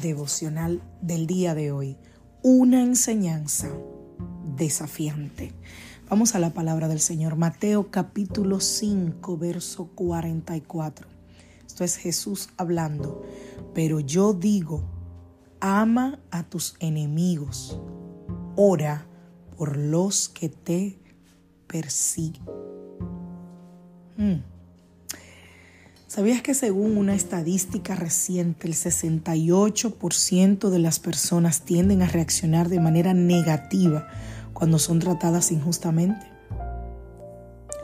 Devocional del día de hoy. Una enseñanza desafiante. Vamos a la palabra del Señor. Mateo capítulo 5, verso 44. Esto es Jesús hablando. Pero yo digo, ama a tus enemigos. Ora por los que te persiguen. Hmm. ¿Sabías que según una estadística reciente, el 68% de las personas tienden a reaccionar de manera negativa cuando son tratadas injustamente.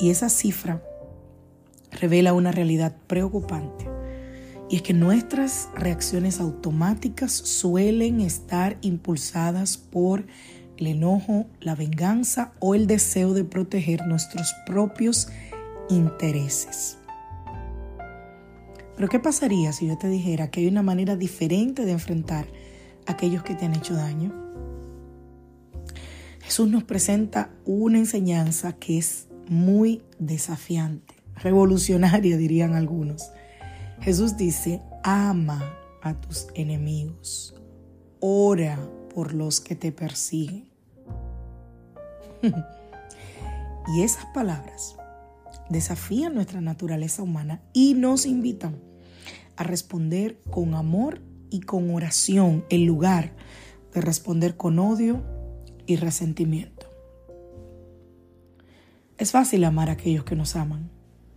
Y esa cifra revela una realidad preocupante. Y es que nuestras reacciones automáticas suelen estar impulsadas por el enojo, la venganza o el deseo de proteger nuestros propios intereses. Pero ¿qué pasaría si yo te dijera que hay una manera diferente de enfrentar a aquellos que te han hecho daño? Jesús nos presenta una enseñanza que es muy desafiante, revolucionaria dirían algunos. Jesús dice, ama a tus enemigos, ora por los que te persiguen. y esas palabras desafían nuestra naturaleza humana y nos invitan a responder con amor y con oración en lugar de responder con odio y resentimiento. Es fácil amar a aquellos que nos aman,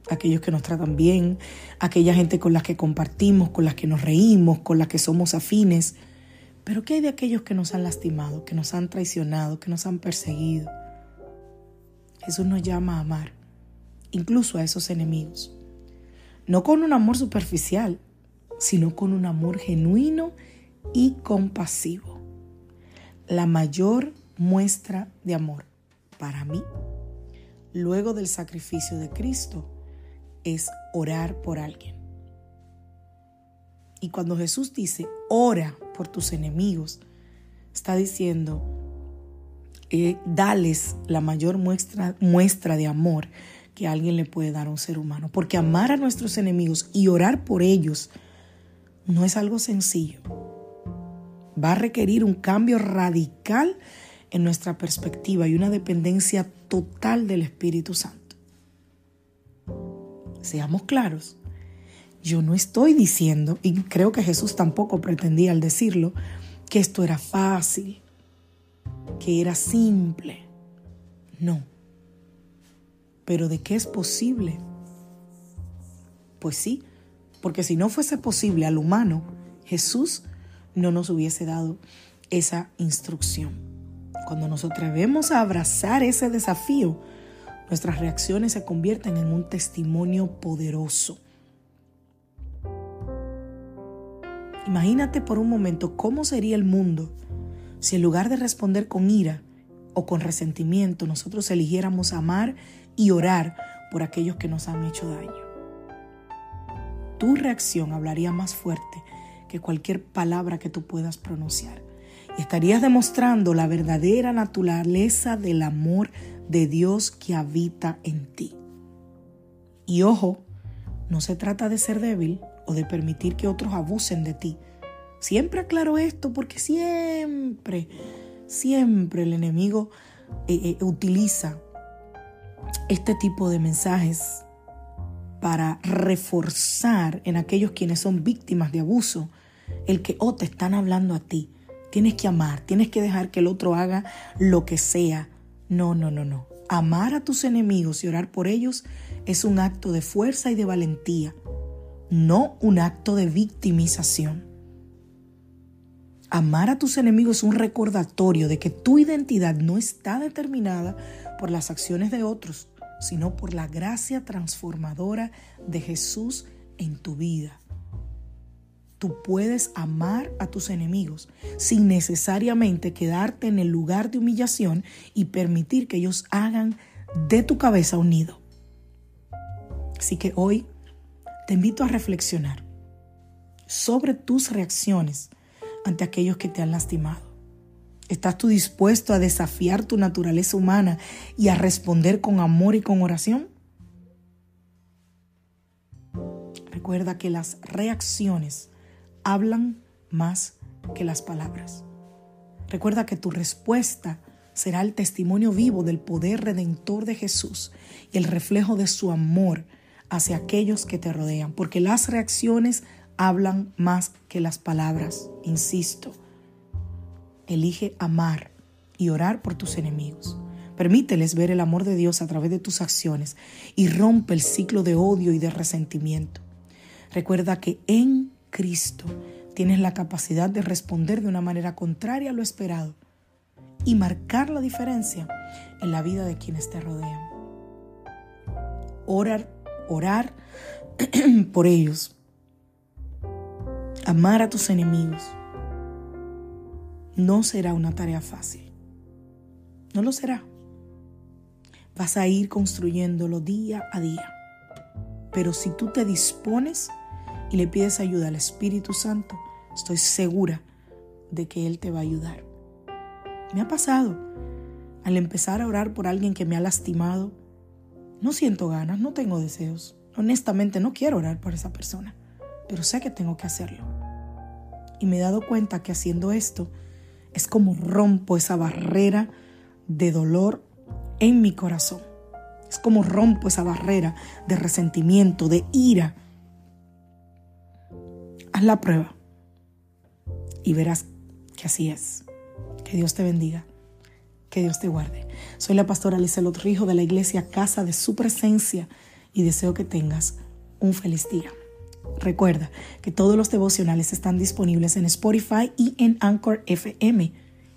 aquellos que nos tratan bien, aquella gente con la que compartimos, con la que nos reímos, con la que somos afines. Pero ¿qué hay de aquellos que nos han lastimado, que nos han traicionado, que nos han perseguido? Jesús nos llama a amar, incluso a esos enemigos. No con un amor superficial, sino con un amor genuino y compasivo. La mayor muestra de amor para mí, luego del sacrificio de Cristo, es orar por alguien. Y cuando Jesús dice, ora por tus enemigos, está diciendo, eh, dales la mayor muestra, muestra de amor que alguien le puede dar a un ser humano. Porque amar a nuestros enemigos y orar por ellos no es algo sencillo. Va a requerir un cambio radical en nuestra perspectiva y una dependencia total del Espíritu Santo. Seamos claros, yo no estoy diciendo, y creo que Jesús tampoco pretendía al decirlo, que esto era fácil, que era simple. No. Pero de qué es posible? Pues sí, porque si no fuese posible al humano, Jesús no nos hubiese dado esa instrucción. Cuando nos atrevemos a abrazar ese desafío, nuestras reacciones se convierten en un testimonio poderoso. Imagínate por un momento cómo sería el mundo si en lugar de responder con ira o con resentimiento, nosotros eligiéramos amar y orar por aquellos que nos han hecho daño. Tu reacción hablaría más fuerte que cualquier palabra que tú puedas pronunciar estarías demostrando la verdadera naturaleza del amor de Dios que habita en ti. Y ojo, no se trata de ser débil o de permitir que otros abusen de ti. Siempre aclaro esto porque siempre, siempre el enemigo eh, eh, utiliza este tipo de mensajes para reforzar en aquellos quienes son víctimas de abuso el que, oh, te están hablando a ti. Tienes que amar, tienes que dejar que el otro haga lo que sea. No, no, no, no. Amar a tus enemigos y orar por ellos es un acto de fuerza y de valentía, no un acto de victimización. Amar a tus enemigos es un recordatorio de que tu identidad no está determinada por las acciones de otros, sino por la gracia transformadora de Jesús en tu vida. Tú puedes amar a tus enemigos sin necesariamente quedarte en el lugar de humillación y permitir que ellos hagan de tu cabeza un nido. Así que hoy te invito a reflexionar sobre tus reacciones ante aquellos que te han lastimado? ¿Estás tú dispuesto a desafiar tu naturaleza humana y a responder con amor y con oración? Recuerda que las reacciones hablan más que las palabras. Recuerda que tu respuesta será el testimonio vivo del poder redentor de Jesús y el reflejo de su amor hacia aquellos que te rodean, porque las reacciones hablan más que las palabras, insisto. Elige amar y orar por tus enemigos. Permíteles ver el amor de Dios a través de tus acciones y rompe el ciclo de odio y de resentimiento. Recuerda que en Cristo tienes la capacidad de responder de una manera contraria a lo esperado y marcar la diferencia en la vida de quienes te rodean. Orar, orar por ellos Amar a tus enemigos no será una tarea fácil. No lo será. Vas a ir construyéndolo día a día. Pero si tú te dispones y le pides ayuda al Espíritu Santo, estoy segura de que Él te va a ayudar. Me ha pasado al empezar a orar por alguien que me ha lastimado. No siento ganas, no tengo deseos. Honestamente no quiero orar por esa persona, pero sé que tengo que hacerlo. Y me he dado cuenta que haciendo esto es como rompo esa barrera de dolor en mi corazón. Es como rompo esa barrera de resentimiento, de ira. Haz la prueba y verás que así es. Que Dios te bendiga. Que Dios te guarde. Soy la pastora Lizelot Rijo de la iglesia Casa de Su Presencia y deseo que tengas un feliz día. Recuerda que todos los devocionales están disponibles en Spotify y en Anchor FM.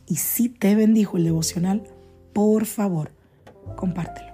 Y si te bendijo el devocional, por favor, compártelo.